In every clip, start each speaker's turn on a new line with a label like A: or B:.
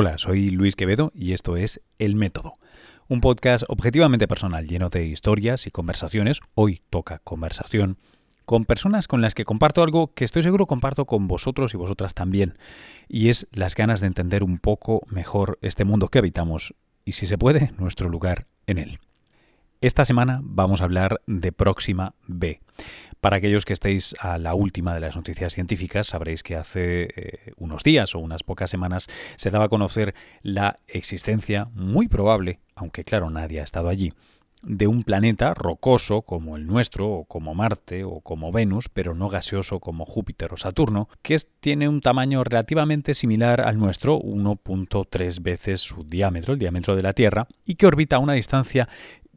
A: Hola, soy Luis Quevedo y esto es El Método, un podcast objetivamente personal lleno de historias y conversaciones, hoy toca conversación, con personas con las que comparto algo que estoy seguro comparto con vosotros y vosotras también, y es las ganas de entender un poco mejor este mundo que habitamos y, si se puede, nuestro lugar en él. Esta semana vamos a hablar de Próxima B. Para aquellos que estéis a la última de las noticias científicas, sabréis que hace eh, unos días o unas pocas semanas se daba a conocer la existencia muy probable, aunque claro nadie ha estado allí, de un planeta rocoso como el nuestro, o como Marte, o como Venus, pero no gaseoso como Júpiter o Saturno, que tiene un tamaño relativamente similar al nuestro, 1.3 veces su diámetro, el diámetro de la Tierra, y que orbita a una distancia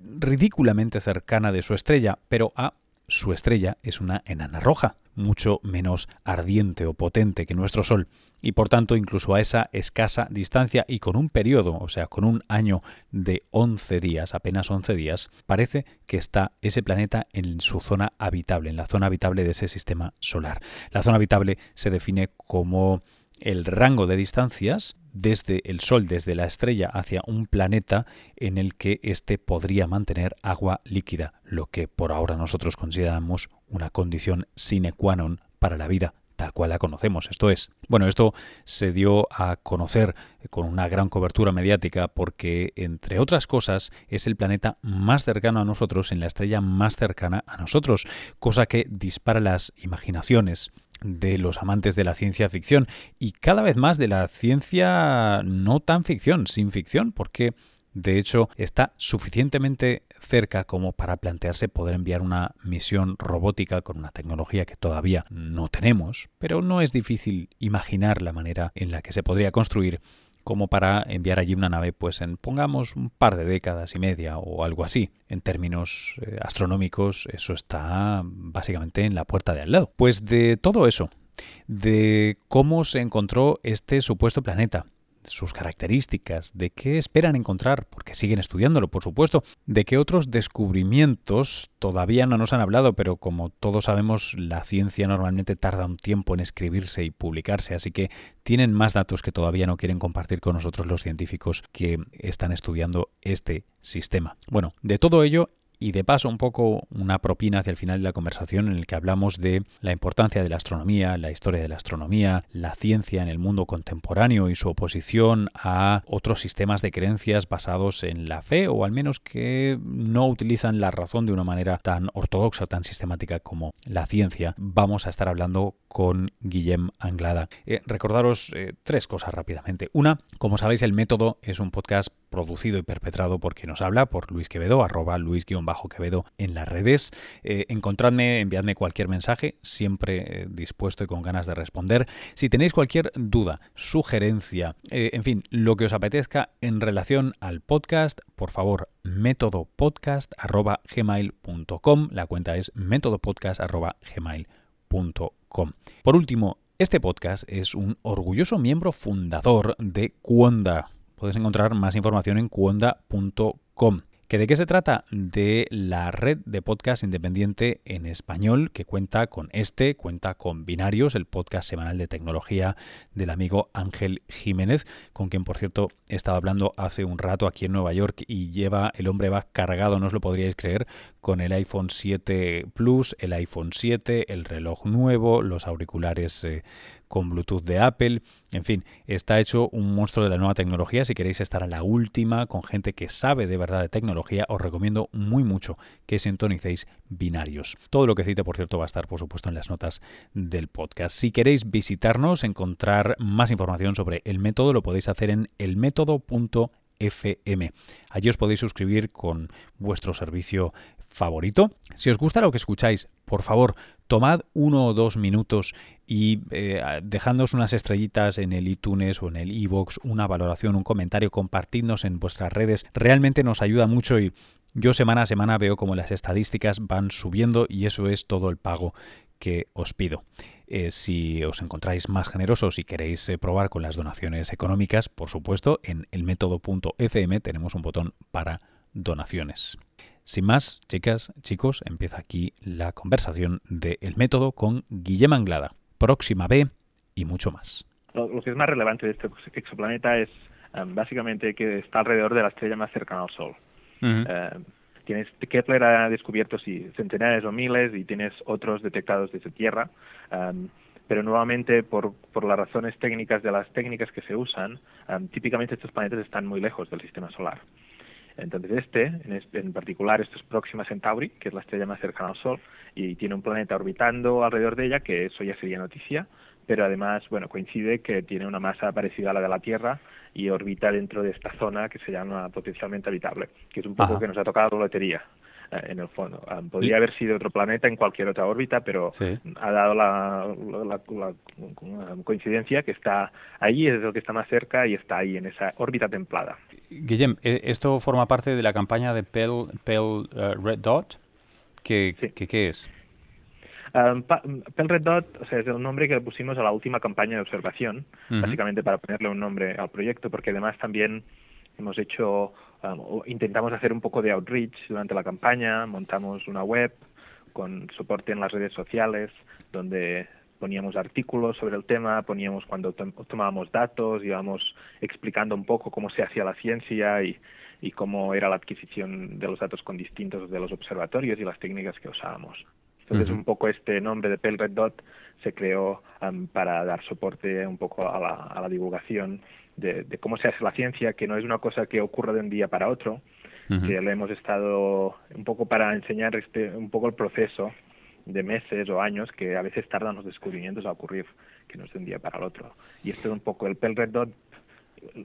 A: ridículamente cercana de su estrella, pero a su estrella es una enana roja, mucho menos ardiente o potente que nuestro Sol, y por tanto incluso a esa escasa distancia y con un periodo, o sea, con un año de 11 días, apenas 11 días, parece que está ese planeta en su zona habitable, en la zona habitable de ese sistema solar. La zona habitable se define como el rango de distancias desde el Sol, desde la estrella hacia un planeta en el que éste podría mantener agua líquida, lo que por ahora nosotros consideramos una condición sine qua non para la vida tal cual la conocemos. Esto es, bueno, esto se dio a conocer con una gran cobertura mediática porque, entre otras cosas, es el planeta más cercano a nosotros, en la estrella más cercana a nosotros, cosa que dispara las imaginaciones de los amantes de la ciencia ficción y cada vez más de la ciencia no tan ficción, sin ficción, porque de hecho está suficientemente cerca como para plantearse poder enviar una misión robótica con una tecnología que todavía no tenemos, pero no es difícil imaginar la manera en la que se podría construir como para enviar allí una nave pues en pongamos un par de décadas y media o algo así. En términos eh, astronómicos eso está básicamente en la puerta de al lado. Pues de todo eso, de cómo se encontró este supuesto planeta, sus características, de qué esperan encontrar, porque siguen estudiándolo, por supuesto, de qué otros descubrimientos todavía no nos han hablado, pero como todos sabemos, la ciencia normalmente tarda un tiempo en escribirse y publicarse, así que tienen más datos que todavía no quieren compartir con nosotros los científicos que están estudiando este sistema. Bueno, de todo ello y de paso un poco una propina hacia el final de la conversación en el que hablamos de la importancia de la astronomía, la historia de la astronomía, la ciencia en el mundo contemporáneo y su oposición a otros sistemas de creencias basados en la fe o al menos que no utilizan la razón de una manera tan ortodoxa, tan sistemática como la ciencia. Vamos a estar hablando con Guillem Anglada. Eh, recordaros eh, tres cosas rápidamente. Una, como sabéis, el método es un podcast producido y perpetrado por quien nos habla, por Luis Quevedo, arroba Luis-Quevedo en las redes. Eh, encontradme, enviadme cualquier mensaje, siempre eh, dispuesto y con ganas de responder. Si tenéis cualquier duda, sugerencia, eh, en fin, lo que os apetezca en relación al podcast, por favor, métodopodcast.gmail.com. La cuenta es métodopodcast.gmail.com. Por último, este podcast es un orgulloso miembro fundador de Cuonda Puedes encontrar más información en cuonda.com. ¿Que ¿De qué se trata? De la red de podcast independiente en español que cuenta con este, cuenta con Binarios, el podcast semanal de tecnología del amigo Ángel Jiménez, con quien por cierto he estado hablando hace un rato aquí en Nueva York y lleva, el hombre va cargado, no os lo podríais creer, con el iPhone 7 Plus, el iPhone 7, el reloj nuevo, los auriculares eh, con Bluetooth de Apple. En fin, está hecho un monstruo de la nueva tecnología. Si queréis estar a la última con gente que sabe de verdad de tecnología, os recomiendo muy mucho que sintonicéis binarios. Todo lo que cite, por cierto, va a estar, por supuesto, en las notas del podcast. Si queréis visitarnos, encontrar más información sobre el método, lo podéis hacer en elmétodo.fm. Allí os podéis suscribir con vuestro servicio favorito. Si os gusta lo que escucháis, por favor, tomad uno o dos minutos y eh, dejándonos unas estrellitas en el iTunes o en el iBox, una valoración, un comentario, compartidnos en vuestras redes. Realmente nos ayuda mucho y yo semana a semana veo como las estadísticas van subiendo y eso es todo el pago que os pido. Eh, si os encontráis más generosos y queréis eh, probar con las donaciones económicas, por supuesto, en el método.fm tenemos un botón para donaciones. Sin más, chicas, chicos, empieza aquí la conversación de El Método con Guillem Anglada, Próxima B y mucho más.
B: Lo, que es más relevante de este exoplaneta es básicamente que está alrededor de la estrella más cercana al Sol. Tienes Kepler ha descubierto sí, centenares o miles y tienes otros detectados desde Tierra pero nuevamente por, por las razones técnicas de las técnicas que se usan, típicamente estos planetas están muy lejos del sistema solar. Entonces este, en, en, particular, esto es Próxima Centauri, que es la estrella más cercana al Sol, y tiene un planeta orbitando alrededor de ella, que eso ya sería noticia, pero además, bueno, coincide que tiene una masa parecida a la de la Tierra y orbita dentro de esta zona que se llama potencialmente habitable, que es un poco que nos ha tocado la lotería. Eh, en el fondo. Ah, podría haber sido otro planeta en cualquier otra órbita, pero ha dado la, coincidencia que está ahí, es lo que está más cerca y está ahí en esa órbita templada.
A: Guillem, eh, ¿esto forma parte de la campaña de Pale, Pale eh, Red Dot? ¿Qué, ¿qué, es?
B: Um, Red Dot o sea, es el nombre que le pusimos a la última campaña de observación, básicamente para ponerle un nombre al proyecto, porque además también hemos hecho intentamos hacer un poco de outreach durante la campaña, montamos una web con soporte en las redes sociales donde poníamos artículos sobre el tema, poníamos cuando tomábamos datos, íbamos explicando un poco cómo se hacía la ciencia y, y cómo era la adquisición de los datos con distintos de los observatorios y las técnicas que usábamos. Entonces, un poco este nombre de Pale Red Dot se creó para dar soporte un poco a la, a la divulgación de, cómo se hace la ciencia, que no es una cosa que ocurre de un día para otro, que le hemos estado un poco para enseñar este, un poco el proceso de meses o años que a veces tardan los descubrimientos a ocurrir, que no es de un día para el otro. Y esto es un poco el Pale Red Dot,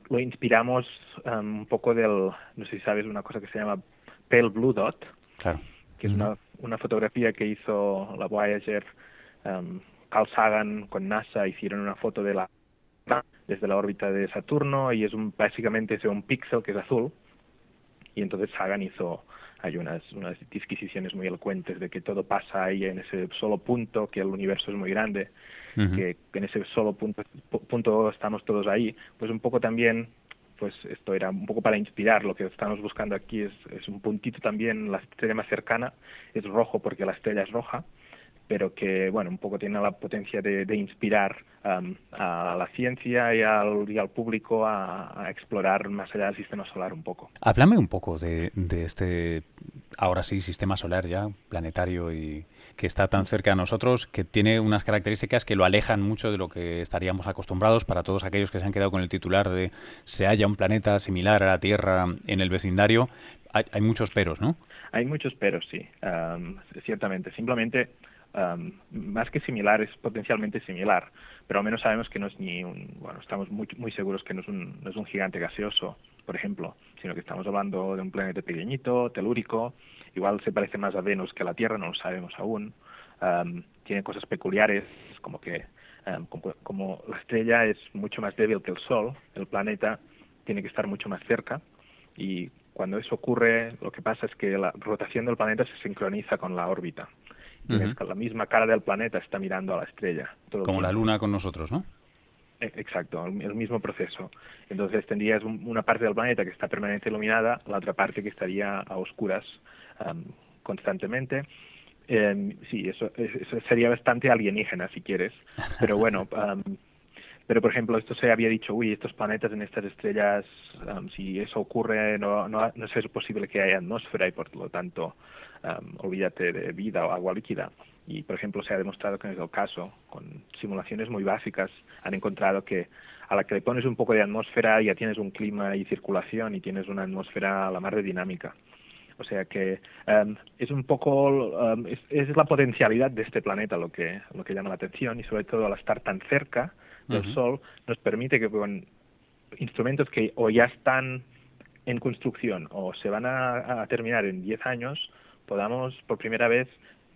B: lo inspiramos um, un poco del, no sé si sabes, una cosa que se llama Pale Blue Dot,
A: claro.
B: que es una, una fotografía que hizo la Voyager, um, Carl Sagan con NASA, hicieron una foto de la desde la órbita de Saturno y es un, básicamente es un píxel que es azul. Y entonces Sagan hizo hay unas, unas disquisiciones muy elocuentes de que todo pasa ahí en ese solo punto, que el universo es muy grande, que en ese solo punto, punto estamos todos ahí. Pues un poco también, pues esto era un poco para inspirar, lo que estamos buscando aquí es, es un puntito también, la estrella más cercana es rojo porque la estrella es roja, pero que, bueno, un poco tiene la potencia de, inspirar um, a la ciencia y al, y al público a, explorar más allá del sistema solar un poco.
A: Háblame un poco de, de, este, ahora sí, sistema solar ya, planetario y que está tan cerca de nosotros, que tiene unas características que lo alejan mucho de lo que estaríamos acostumbrados para todos aquellos que se han quedado con el titular de se halla un planeta similar a la Tierra en el vecindario. Hay, hay muchos peros, ¿no?
B: Hay muchos peros, sí, um, ciertamente. Simplemente más que similar, es potencialmente similar, pero al menos sabemos que no es ni un, bueno, estamos muy, muy seguros que no es, un, gigante gaseoso, por ejemplo, sino que estamos hablando de un planeta pequeñito, telúrico, igual se parece más a Venus que a la Tierra, no lo sabemos aún, tiene cosas peculiares, como que como, como la estrella es mucho más débil que el Sol, el planeta tiene que estar mucho más cerca y cuando eso ocurre, lo que pasa es que la rotación del planeta se sincroniza con la órbita la misma cara del planeta está mirando a la estrella.
A: Como la luna con nosotros, ¿no?
B: E, exacto, el mismo proceso. Entonces tendrías una parte del planeta que está permanentemente iluminada, la otra parte que estaría a oscuras constantemente. Eh, sí, eso, eso, sería bastante alienígena si quieres, pero bueno, pero por ejemplo esto se había dicho, uy, estos planetas en estas estrellas, si eso ocurre, no, no, no es posible que haya atmósfera y por lo tanto olvídate de vida o agua líquida. Y, por ejemplo, se ha demostrado que es el caso. Con simulaciones muy básicas han encontrado que a la que le pones un poco de atmósfera ya tienes un clima y circulación y tienes una atmósfera a la mar de dinámica. O sea que es un poco, es, la potencialidad de este planeta lo que, lo que llama la atención y sobre todo al estar tan cerca del Sol nos permite que con instrumentos que o ya están en construcción o se van a, a terminar en 10 años, podamos por primera vez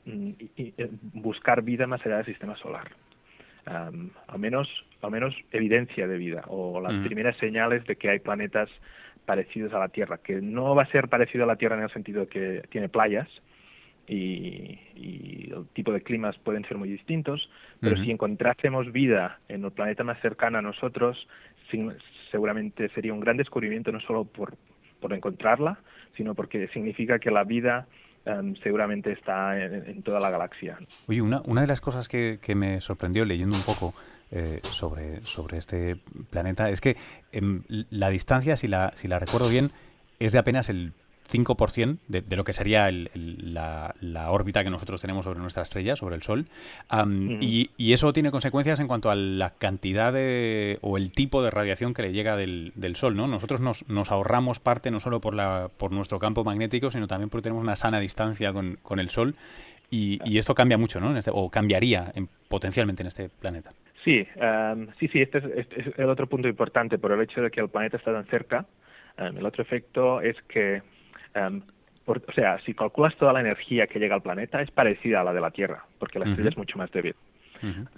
B: mm, eh, buscar vida más allá del sistema solar. al menos al menos evidencia de vida o las primeras señales de que hay planetas parecidos a la Tierra, que no va a ser parecido a la Tierra en el sentido de que tiene playas y, el tipo de climas pueden ser muy distintos, pero si encontrásemos vida en el planeta más cercano a nosotros, seguramente sería un gran descubrimiento no solo por, por encontrarla, sino porque significa que la vida Em, seguramente está en, toda la galaxia.
A: Oye, una, una de las cosas que, que, me sorprendió leyendo un poco eh, sobre, sobre este planeta. Es que em, la distancia, si la, si la recuerdo bien, es de apenas el 5% de, de, lo que sería la, órbita que nosotros tenemos sobre nuestra estrella, sobre el Sol. y, eso tiene consecuencias en cuanto a la cantidad de, o el tipo de radiación que le llega del, Sol. ¿no? Nosotros nos, nos, ahorramos parte no solo por, la, por nuestro campo magnético, sino también porque tenemos una sana distancia con, con el Sol. Y, esto cambia mucho, ¿no? En este, o cambiaría en, potencialmente en este planeta.
B: Sí, sí, sí, este es, este es, el otro punto importante por el hecho de que el planeta está tan cerca. el otro efecto es que Em, o sea, si calculas toda la energía que llega al planeta, es parecida a la de la Tierra, porque la estrella es mucho más débil.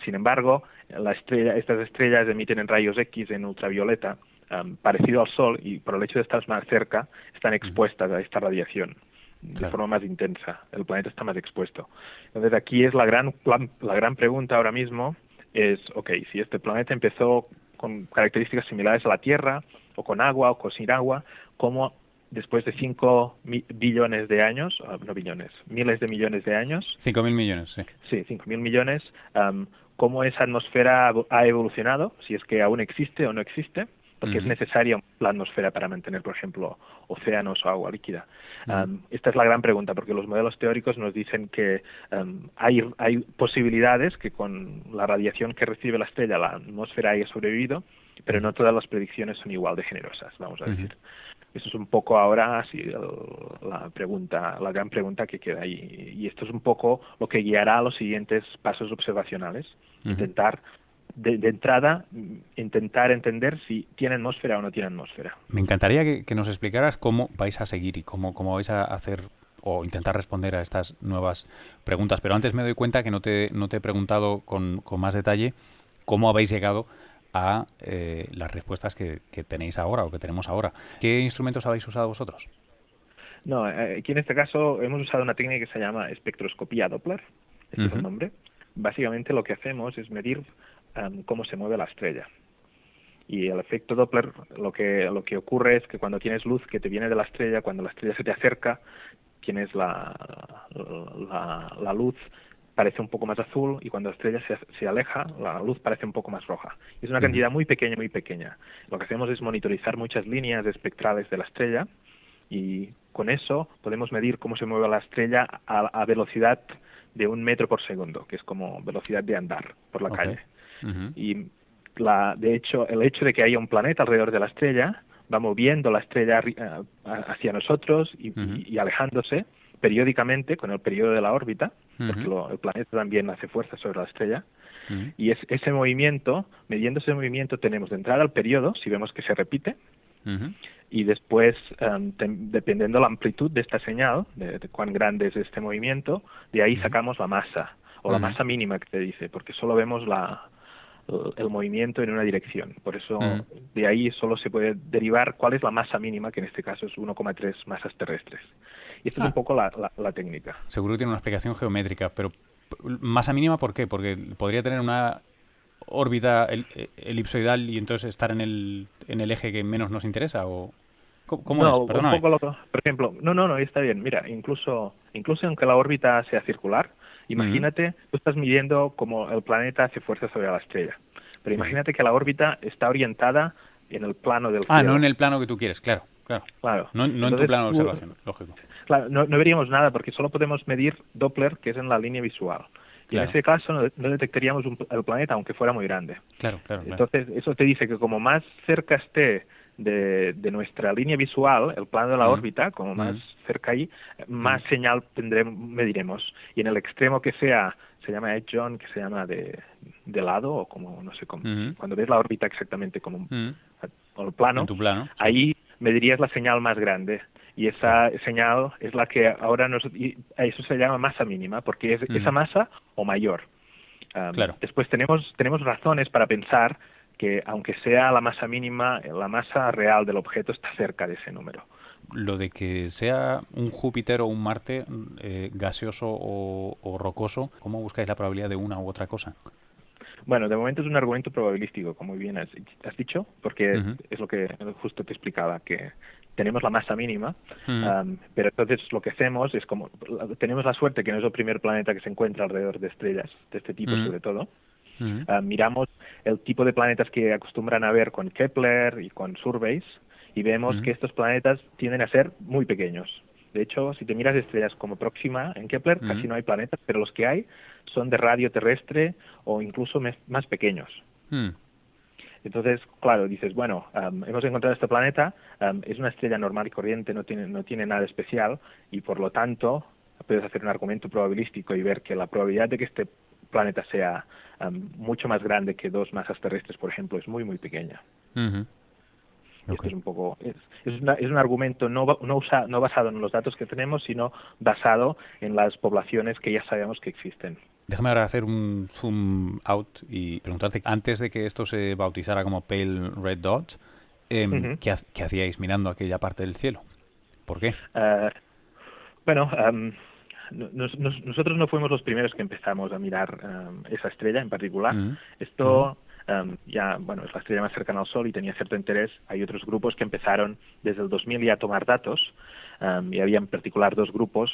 B: Sin embargo, la estrella, estas estrellas emiten en rayos X, en ultravioleta, em, parecido al Sol, y por el hecho de estar más cerca, están expuestas a esta radiación de forma más intensa. El planeta está más expuesto. Entonces, aquí es la gran, la gran pregunta ahora mismo, es, ok, si este planeta empezó con características similares a la Tierra, o con agua, o con sin agua, ¿cómo después de 5 billones de años, ah, no billones, miles de millones de años.
A: 5.000 millones, sí.
B: Sí, 5.000 millones. ¿Cómo esa atmósfera ha evolucionado? Si es que aún existe o no existe. Porque es necesaria la atmósfera para mantener, por ejemplo, océanos o agua líquida. esta es la gran pregunta, porque los modelos teóricos nos dicen que hay, hay posibilidades que con la radiación que recibe la estrella la atmósfera haya sobrevivido, pero no todas las predicciones son igual de generosas, vamos a decir. Eso es un poco ahora así la pregunta, la gran pregunta que queda ahí. Y esto es un poco lo que guiará a los siguientes pasos observacionales. Intentar de, entrada intentar entender si tiene atmósfera o no tiene atmósfera.
A: Me encantaría que, nos explicaras cómo vais a seguir y cómo, cómo vais a hacer o intentar responder a estas nuevas preguntas. Pero antes me doy cuenta que no te, no te he preguntado con, con más detalle cómo habéis llegado a eh, las respuestas que, tenéis ahora o que tenemos ahora. ¿Qué instrumentos habéis usado vosotros?
B: No, eh, aquí en este caso hemos usado una técnica que se llama espectroscopía Doppler, este es el nombre. Básicamente lo que hacemos es medir cómo se mueve la estrella. Y el efecto Doppler lo que, lo que ocurre es que cuando tienes luz que te viene de la estrella, cuando la estrella se te acerca, tienes la, la, la luz parece un poco más azul y cuando la estrella se, se, aleja, la luz parece un poco más roja. Es una cantidad muy pequeña, muy pequeña. Lo que hacemos es monitorizar muchas líneas espectrales de la estrella y con eso podemos medir cómo se mueve la estrella a, velocidad de un metro por segundo, que es como velocidad de andar por la calle. Y la, de hecho, el hecho de que haya un planeta alrededor de la estrella va moviendo la estrella eh, hacia nosotros y alejándose periódicamente con el periodo de la órbita, porque el planeta también hace fuerza sobre la estrella, y es, ese movimiento, midiendo ese movimiento, tenemos de entrada al periodo, si vemos que se repite, y después, em, dependiendo la amplitud de esta señal, de, cuán grande es este movimiento, de ahí sacamos la masa, o la masa mínima que te dice, porque solo vemos la, el movimiento en una dirección. Por eso de ahí solo se puede derivar cuál es la masa mínima, que en este caso es 1,3 masas terrestres. Y esta es un ah. poco la, la, técnica.
A: Seguro que tiene una explicación geométrica, pero masa mínima, ¿por qué? Porque podría tener una órbita elipsoidal y entonces estar en el, en el eje que menos nos interesa o ¿Cómo,
B: es? Un poco por ejemplo, no, no, no, está bien. Mira, incluso, incluso aunque la órbita sea circular, imagínate, tú estás midiendo cómo el planeta hace fuerza sobre la estrella. Pero imagínate que la órbita está orientada en el plano del
A: Ah, no en el plano que tú quieres, claro. Claro. No, en tu plano de observación, lógico.
B: Claro, no, veríamos nada porque solo podemos medir Doppler, que es en la línea visual. Y en ese caso no, detectaríamos el planeta, aunque fuera muy grande.
A: Claro, claro,
B: Entonces, eso te dice que como más cerca esté de, nuestra línea visual, el plano de la órbita, como más cerca ahí, más señal tendremos, mediremos. Y en el extremo que sea, se llama Edge John, que se llama de, de lado, o como, no sé cómo, cuando ves la órbita exactamente como un, el plano,
A: tu plano
B: ahí medirías la señal más grande. Y esa señal es la que ahora nos eso se llama masa mínima porque es esa masa o mayor.
A: Claro.
B: después tenemos tenemos razones para pensar que aunque sea la masa mínima la masa real del objeto está cerca de ese número.
A: Lo de que sea un Júpiter o un Marte eh, gaseoso o, o rocoso cómo buscáis la probabilidad de una u otra cosa
B: bueno, de momento es un argumento probabilístico, como bien has, dicho, porque es lo que justo te explicaba, que tenemos la masa mínima, pero entonces lo que hacemos es como, tenemos la suerte que no es el primer planeta que se encuentra alrededor de estrellas de este tipo sobre todo, miramos el tipo de planetas que acostumbran a ver con Kepler y con surveys y vemos que estos planetas tienden a ser muy pequeños. De hecho, si te miras estrellas como Próxima en Kepler, casi no hay planetas, pero los que hay son de radio terrestre o incluso más pequeños. Mm. Entonces, claro, dices, bueno, hemos encontrado este planeta, es una estrella normal y corriente, no tiene, no tiene nada especial y por lo tanto puedes hacer un argumento probabilístico y ver que la probabilidad de que este planeta sea mucho más grande que dos masas terrestres, por ejemplo, es muy, muy pequeña. es un poco es, es, es un argumento no no, usa, no basado en los datos que tenemos, sino basado en las poblaciones que ya sabemos que existen.
A: Déjame ahora hacer un zoom out y preguntarte, antes de que esto se bautizara como Pale Red Dot, eh, ¿qué, hacíais mirando aquella parte del cielo? ¿Por qué?
B: Uh, bueno, um, nosotros no fuimos los primeros que empezamos a mirar um, esa estrella en particular. Esto um, ya, bueno, es la estrella más cercana al Sol y tenía cierto interés. Hay otros grupos que empezaron desde el 2000 ya a tomar datos y había en particular dos grupos,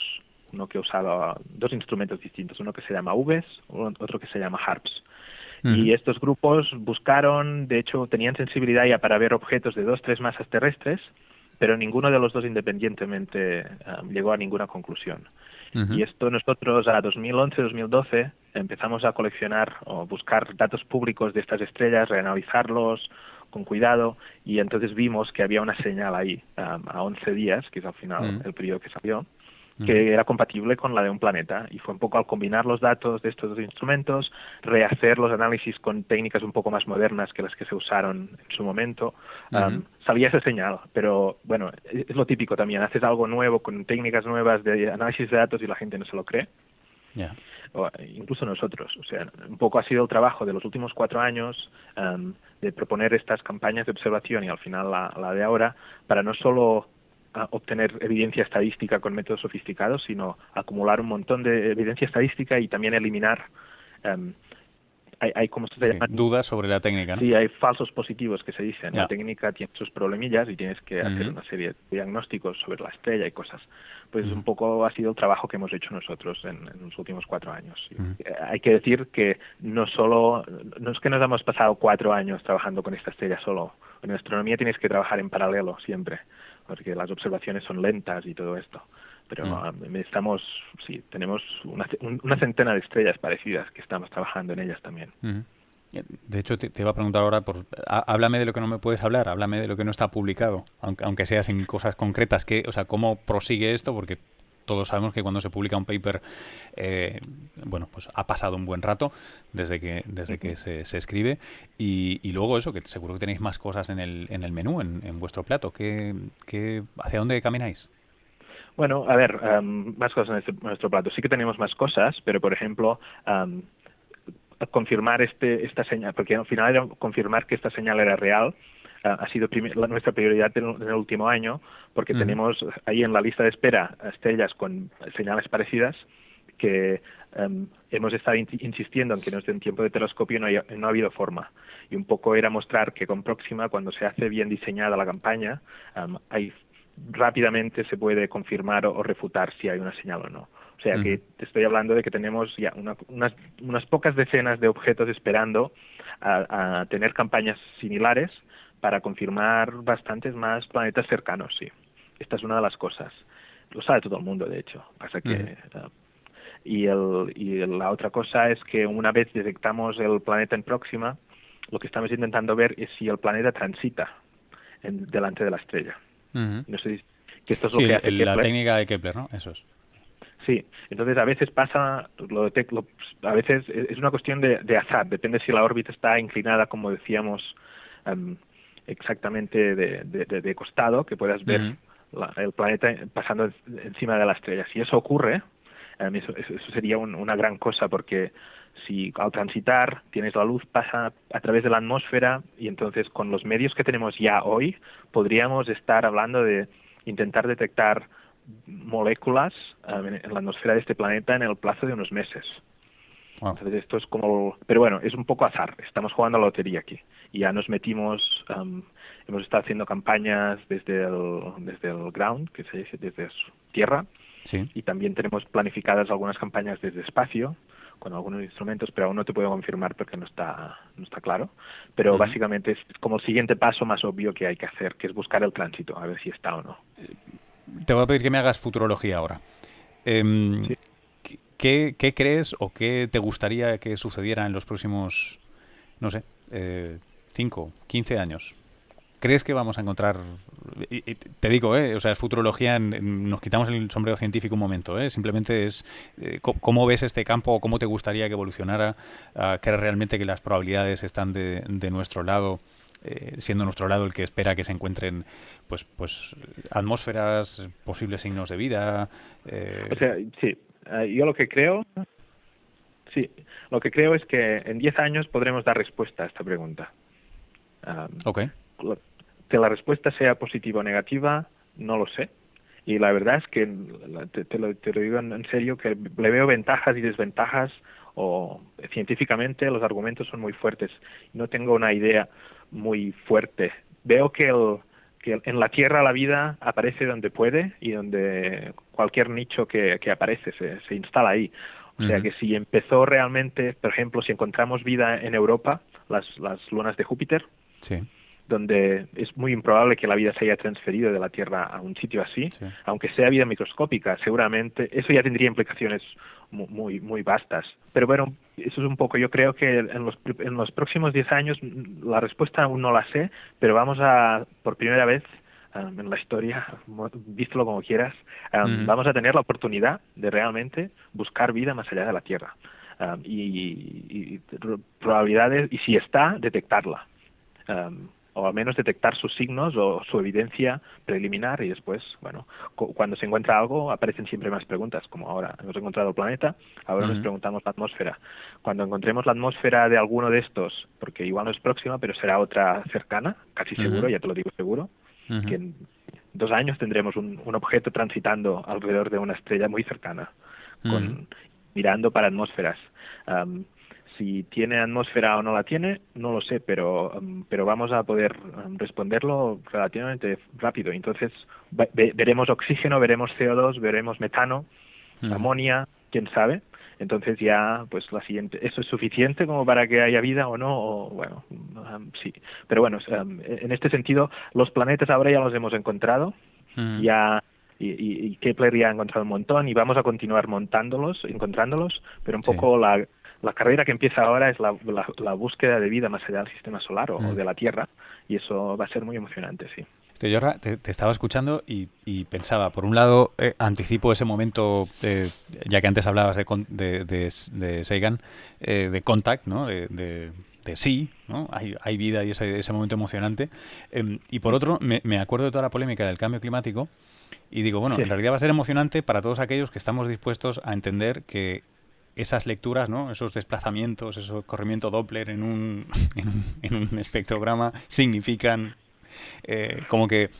B: uno que usaba dos instrumentos distintos, uno que se llama UVs, otro que se llama HARPS. Y estos grupos buscaron, de hecho, tenían sensibilidad ya para ver objetos de dos, tres masas terrestres, pero ninguno de los dos independientemente llegó a ninguna conclusión. Y esto nosotros a 2011-2012 empezamos a coleccionar o buscar datos públicos de estas estrellas, reanalizarlos con cuidado y entonces vimos que había una señal ahí a 11 días, que es al final el periodo que salió, que era compatible con la de un planeta. Y fue un poco al combinar los datos de estos dos instrumentos, rehacer los análisis con técnicas un poco más modernas que las que se usaron en su momento, um, salía esa señal. Pero bueno, es lo típico también. Haces algo nuevo con técnicas nuevas de análisis de datos y la gente no se lo cree. O, incluso nosotros. O sea, un poco ha sido el trabajo de los últimos cuatro años um, de proponer estas campañas de observación y al final la, la de ahora para no solo obtener evidencia estadística con métodos sofisticados, sino acumular un montón de evidencia estadística y también eliminar em, hay, hay como se llama?
A: dudas sobre la técnica.
B: Sí, hay falsos positivos que se dicen. La técnica tiene sus problemillas y tienes que hacer una serie de diagnósticos sobre la estrella y cosas. Pues un poco ha sido el trabajo que hemos hecho nosotros en, los últimos cuatro años. Eh, hay que decir que no solo, no es que nos hemos pasado cuatro años trabajando con esta estrella solo. En astronomía tienes que trabajar en paralelo siempre porque las observaciones son lentas y todo esto. Pero mm. estamos, sí, tenemos una, una, centena de estrellas parecidas que estamos trabajando en ellas también.
A: De hecho, te, iba a preguntar ahora, por, háblame de lo que no me puedes hablar, háblame de lo que no está publicado, aunque, aunque sea sin cosas concretas. Que, o sea, ¿cómo prosigue esto? Porque todos sabemos que cuando se publica un paper, eh, bueno, pues ha pasado un buen rato desde que, desde que se, escribe y, luego eso, que seguro que tenéis más cosas en el, en el menú, en, vuestro plato. ¿Qué, qué, hacia dónde camináis?
B: Bueno, a ver, em, más cosas en, este, nuestro plato. Sí que tenemos más cosas, pero por ejemplo, em, confirmar este, esta señal, porque al final era confirmar que esta señal era real, ha sido nuestra prioridad en, el último año porque tenemos ahí en la lista de espera estrellas con señales parecidas que em, hemos estado insistiendo en que nos den tiempo de telescopio y no, ha habido forma. Y un poco era mostrar que con Próxima, cuando se hace bien diseñada la campaña, em, hay, rápidamente se puede confirmar o, refutar si hay una señal o no. O sea que te estoy hablando de que tenemos ya unas, unas pocas decenas de objetos esperando a tener campañas similares para confirmar bastantes más planetas cercanos, sí. Esta es una de las cosas. Lo sabe todo el mundo, de hecho. Pasa que eh, y, el, y la otra cosa es que una vez detectamos el planeta en próxima, lo que estamos intentando ver es si el planeta transita en, delante de la estrella.
A: No sé que esto es lo que hace la técnica de Kepler, ¿no? Eso es.
B: Sí, entonces a veces pasa, lo, a veces es una cuestión de, azar, depende si la órbita está inclinada, como decíamos, um, exactamente de, de, costado, que puedas ver el planeta pasando encima de la estrella. Si eso ocurre, em, eso, sería una gran cosa porque si al transitar tienes la luz pasa a través de la atmósfera y entonces con los medios que tenemos ya hoy podríamos estar hablando de intentar detectar moléculas em, en la atmósfera de este planeta en el plazo de unos meses. Entonces esto es como, pero bueno, es un poco azar. Estamos jugando a la lotería aquí y ya nos metimos, hemos estado haciendo campañas desde el, desde el ground, que se dice desde tierra, y también tenemos planificadas algunas campañas desde espacio con algunos instrumentos, pero aún no te puedo confirmar porque no está, no está claro. Pero básicamente es como el siguiente paso más obvio que hay que hacer, que es buscar el tránsito, a ver si está o no.
A: Te voy a pedir que me hagas futurología ahora. Em, ¿qué, crees o qué te gustaría que sucediera en los próximos, no sé, eh, 5, 15 años? ¿Crees que vamos a encontrar, te digo, eh, o sea, es futurología, nos quitamos el sombrero científico un momento, eh, simplemente es eh, cómo ves este campo cómo te gustaría que evolucionara, uh, crees realmente que las probabilidades están de, nuestro lado, eh, siendo nuestro lado el que espera que se encuentren pues, pues atmósferas, posibles signos de vida.
B: O sea, sí, yo lo que creo, sí, lo que creo es que en 10 años podremos dar respuesta a esta pregunta.
A: ok
B: que la respuesta sea positiva o negativa, no lo sé. Y la verdad es que, te, lo, digo en, serio, que le veo ventajas y desventajas, o científicamente los argumentos son muy fuertes. No tengo una idea muy fuerte. Veo que, que en la Tierra la vida aparece donde puede y donde cualquier nicho que, que aparece se, se instala ahí. O sea que si empezó realmente, por ejemplo, si encontramos vida en Europa, las, las lunas de Júpiter,
A: sí
B: donde es muy improbable que la vida se haya transferido de la Tierra a un sitio así, aunque sea vida microscópica, seguramente eso ya tendría implicaciones muy muy vastas. Pero bueno, eso es un poco, yo creo que en los, en los próximos 10 años la respuesta aún no la sé, pero vamos a, por primera vez um, en la historia, vístelo como quieras, um, vamos a tener la oportunidad de realmente buscar vida más allá de la Tierra. Um, y, probabilidades, y si está, detectarla o al menos detectar sus signos o su evidencia preliminar y después, bueno, cuando se encuentra algo aparecen siempre más preguntas, como ahora hemos encontrado el planeta, ahora nos preguntamos la atmósfera. Cuando encontremos la atmósfera de alguno de estos, porque igual no es próxima, pero será otra cercana, casi seguro, ya te lo digo seguro, que en dos años tendremos un, un, objeto transitando alrededor de una estrella muy cercana, con, mirando para atmósferas si tiene atmósfera o no la tiene, no lo sé, pero, um, pero vamos a poder um, responderlo relativamente rápido. Entonces, veremos oxígeno, veremos CO2, veremos metano, amonia, quién sabe. Entonces ya, pues la siguiente, ¿eso es suficiente como para que haya vida o no? O, bueno, um, sí. Pero bueno, en este sentido, los planetas ahora ya los hemos encontrado, ya y, y, Kepler ya ha encontrado un montón y vamos a continuar montándolos, encontrándolos, pero un poco la, la carrera que empieza ahora es la, la, búsqueda de vida más allá del sistema solar o, mm. de la Tierra y eso va a ser muy emocionante, sí.
A: Te, te, estaba escuchando y, y, pensaba, por un lado, eh, anticipo ese momento, eh, ya que antes hablabas de, de, de, de Sagan, eh, de contact, ¿no? de, de, sí, ¿no? Hay, hay, vida y ese, ese momento emocionante. Em, y por otro, me, me, acuerdo de toda la polémica del cambio climático y digo, bueno, en realidad va a ser emocionante para todos aquellos que estamos dispuestos a entender que esas lecturas, ¿no? esos desplazamientos, ese corrimiento Doppler en un, en un espectrograma significan eh, como que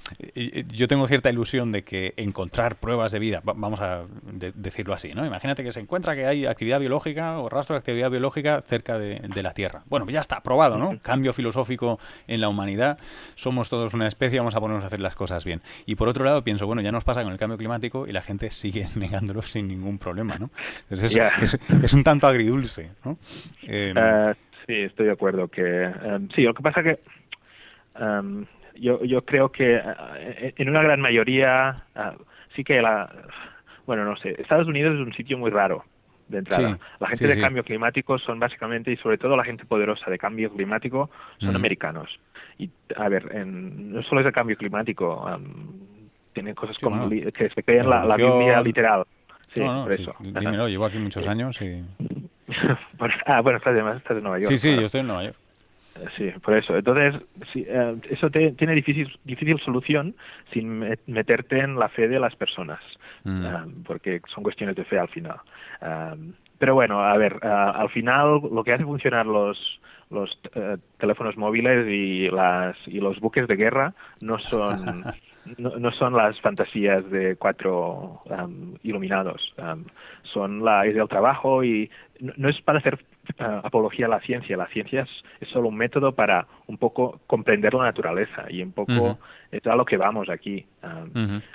A: yo tengo cierta ilusión de que encontrar pruebas de vida, vamos a decirlo así, ¿no? Imagínate que se encuentra que hay actividad biológica o rastro de actividad biológica cerca de, la Tierra. Bueno, ya está, probado, ¿no? Cambio filosófico en la humanidad, somos todos una especie, vamos a ponernos a hacer las cosas bien. Y por otro lado pienso, bueno, ya nos pasa con el cambio climático y la gente sigue negándolo sin ningún problema, ¿no? Entonces es, un tanto agridulce, ¿no?
B: Em, eh, sí, estoy de acuerdo que... Em, sí, lo que pasa que... Em, yo, yo creo que eh, en una gran mayoría ah, sí que la bueno no sé Estados Unidos es un sitio muy raro de entrada. La gente de cambio climático son básicamente y sobre todo la gente poderosa de cambio climático son americanos. Y a ver en, no solo es de cambio climático tienen cosas como que se creen la, la Biblia literal.
A: Sí por eso. dímelo llevo aquí muchos años y
B: ah bueno estás, además estás en Nueva York
A: sí sí yo estoy en Nueva York
B: Sí, por eso. Entonces, eh, eso tiene difícil, difícil solución sin meterte en la fe de las personas, mm. eh, porque son cuestiones de fe al final. Eh, pero bueno, a ver, al final lo que hace funcionar los los teléfonos móviles y las y los buques de guerra no son no, son las fantasías de cuatro iluminados, son la, es el trabajo y no, es para hacer uh, apología a la ciencia, la ciencia es, solo un método para un poco comprender la naturaleza y un poco es a lo que vamos aquí.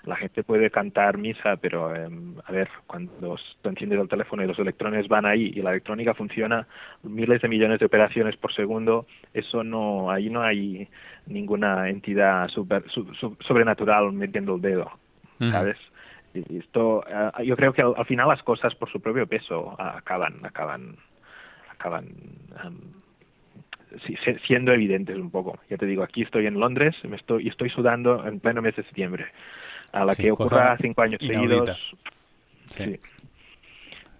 B: La gente puede cantar misa, pero em, a ver, cuando tú enciendes el teléfono y los electrones van ahí y la electrónica funciona miles de millones de operaciones por segundo, eso no, ahí no hay ninguna entidad super, sobrenatural metiendo el dedo, ¿sabes? Y esto, eh, yo creo que al, final las cosas por su propio peso acaban, acaban, acaban siendo evidentes un poco. Ya te digo, aquí estoy en Londres me estoy, y estoy sudando en pleno mes de septiembre. A la que ocurra cinco años seguidos. Sí.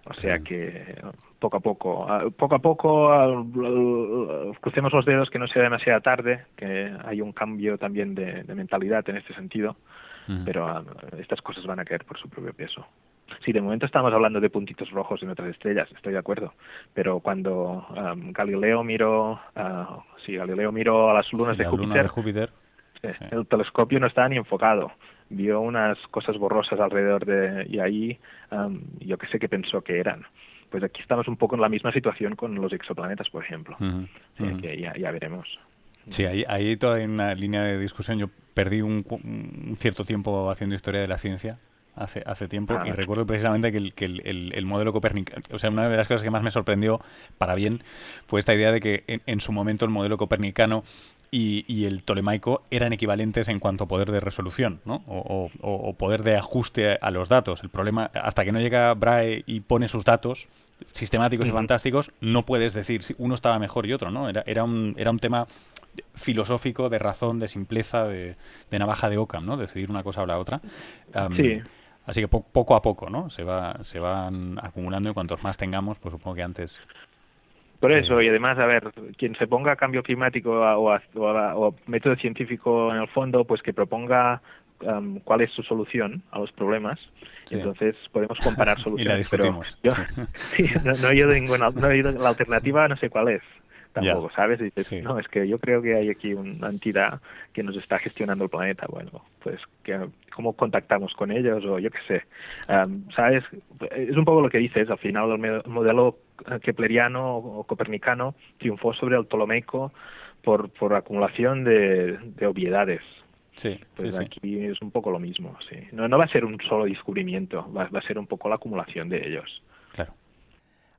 B: O sea que poco a poco, poco a poco, crucemos los dedos que no sea demasiado tarde, que hay un cambio también de, mentalidad en este sentido, pero ah, estas cosas van a caer por su propio peso. Sí, de momento estamos hablando de puntitos rojos en otras estrellas, estoy de acuerdo. Pero cuando Galileo miró, uh, sí, Galileo miró a las lunas de,
A: Júpiter,
B: el telescopio no estaba ni enfocado. Vio unas cosas borrosas alrededor de y ahí yo qué sé qué pensó que eran. Pues aquí estamos un poco en la misma situación con los exoplanetas, por ejemplo. que ya, ya veremos.
A: Sí, ahí, ahí toda en una línea de discusión. Yo perdí un, cierto tiempo haciendo historia de la ciencia hace, hace tiempo y recuerdo precisamente que, el, que el, el, modelo copernicano, o sea, una de las cosas que más me sorprendió para bien fue esta idea de que en, en su momento el modelo copernicano y, y, el tolemaico eran equivalentes en cuanto a poder de resolución, ¿no? O, o, poder de ajuste a los datos. El problema, hasta que no llega Brahe y pone sus datos sistemáticos y fantásticos, no puedes decir si uno estaba mejor y otro, ¿no? Era, era, un, era un tema filosófico, de razón, de simpleza, de, de navaja de Ockham, ¿no? Decidir una cosa o la otra.
B: sí.
A: Así que poco a poco, ¿no? Se, va, se van acumulando y cuantos más tengamos, pues supongo que antes
B: por eso, y además, a ver, quien se ponga a cambio climático o, o, método científico en el fondo, pues que proponga um, cuál es su solución a los problemas. Entonces podemos comparar soluciones.
A: pero
B: yo, sí. no, he oído ninguna, no he oído, la alternativa no sé cuál es tampoco, ¿sabes? Y dices, no, es que yo creo que hay aquí una entidad que nos está gestionando el planeta. Bueno, pues, que, ¿cómo contactamos con ellos? O yo qué sé. ¿Sabes? Es un poco lo que dices, al final el modelo kepleriano o copernicano triunfó sobre el ptolomeico por, por acumulación de, de obviedades.
A: Sí,
B: pues aquí es un poco lo mismo, sí. No, no va a ser un solo descubrimiento, va, va a ser un poco la acumulación de ellos.
A: Claro.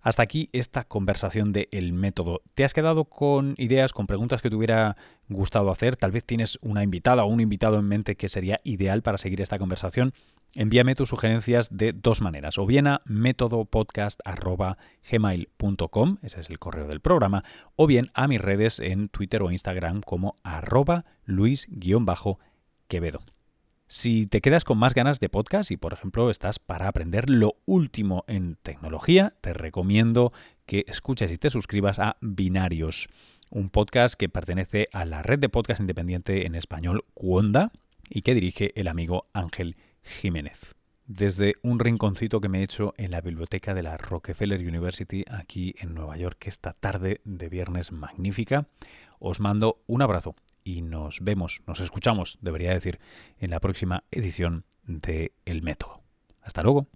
A: Hasta aquí esta conversación de El Método. ¿Te has quedado con ideas, con preguntas que te hubiera gustado hacer? Tal vez tienes una invitada o un invitado en mente que sería ideal para seguir esta conversación. Envíame tus sugerencias de dos maneras, o bien a métodopodcast.gmail.com, ese es el correo del programa, o bien a mis redes en Twitter o Instagram como arroba luis-quevedo. Si te quedas con más ganas de podcast y, por ejemplo, estás para aprender lo último en tecnología, te recomiendo que escuches y te suscribas a Binarios, un podcast que pertenece a la red de podcast independiente en español Cuonda y que dirige el amigo Ángel Jiménez. Desde un rinconcito que me he hecho en la biblioteca de la Rockefeller University aquí en Nueva York esta tarde de viernes magnífica, os mando un abrazo y nos vemos, nos escuchamos, debería decir, en la próxima edición de El Método. Hasta luego.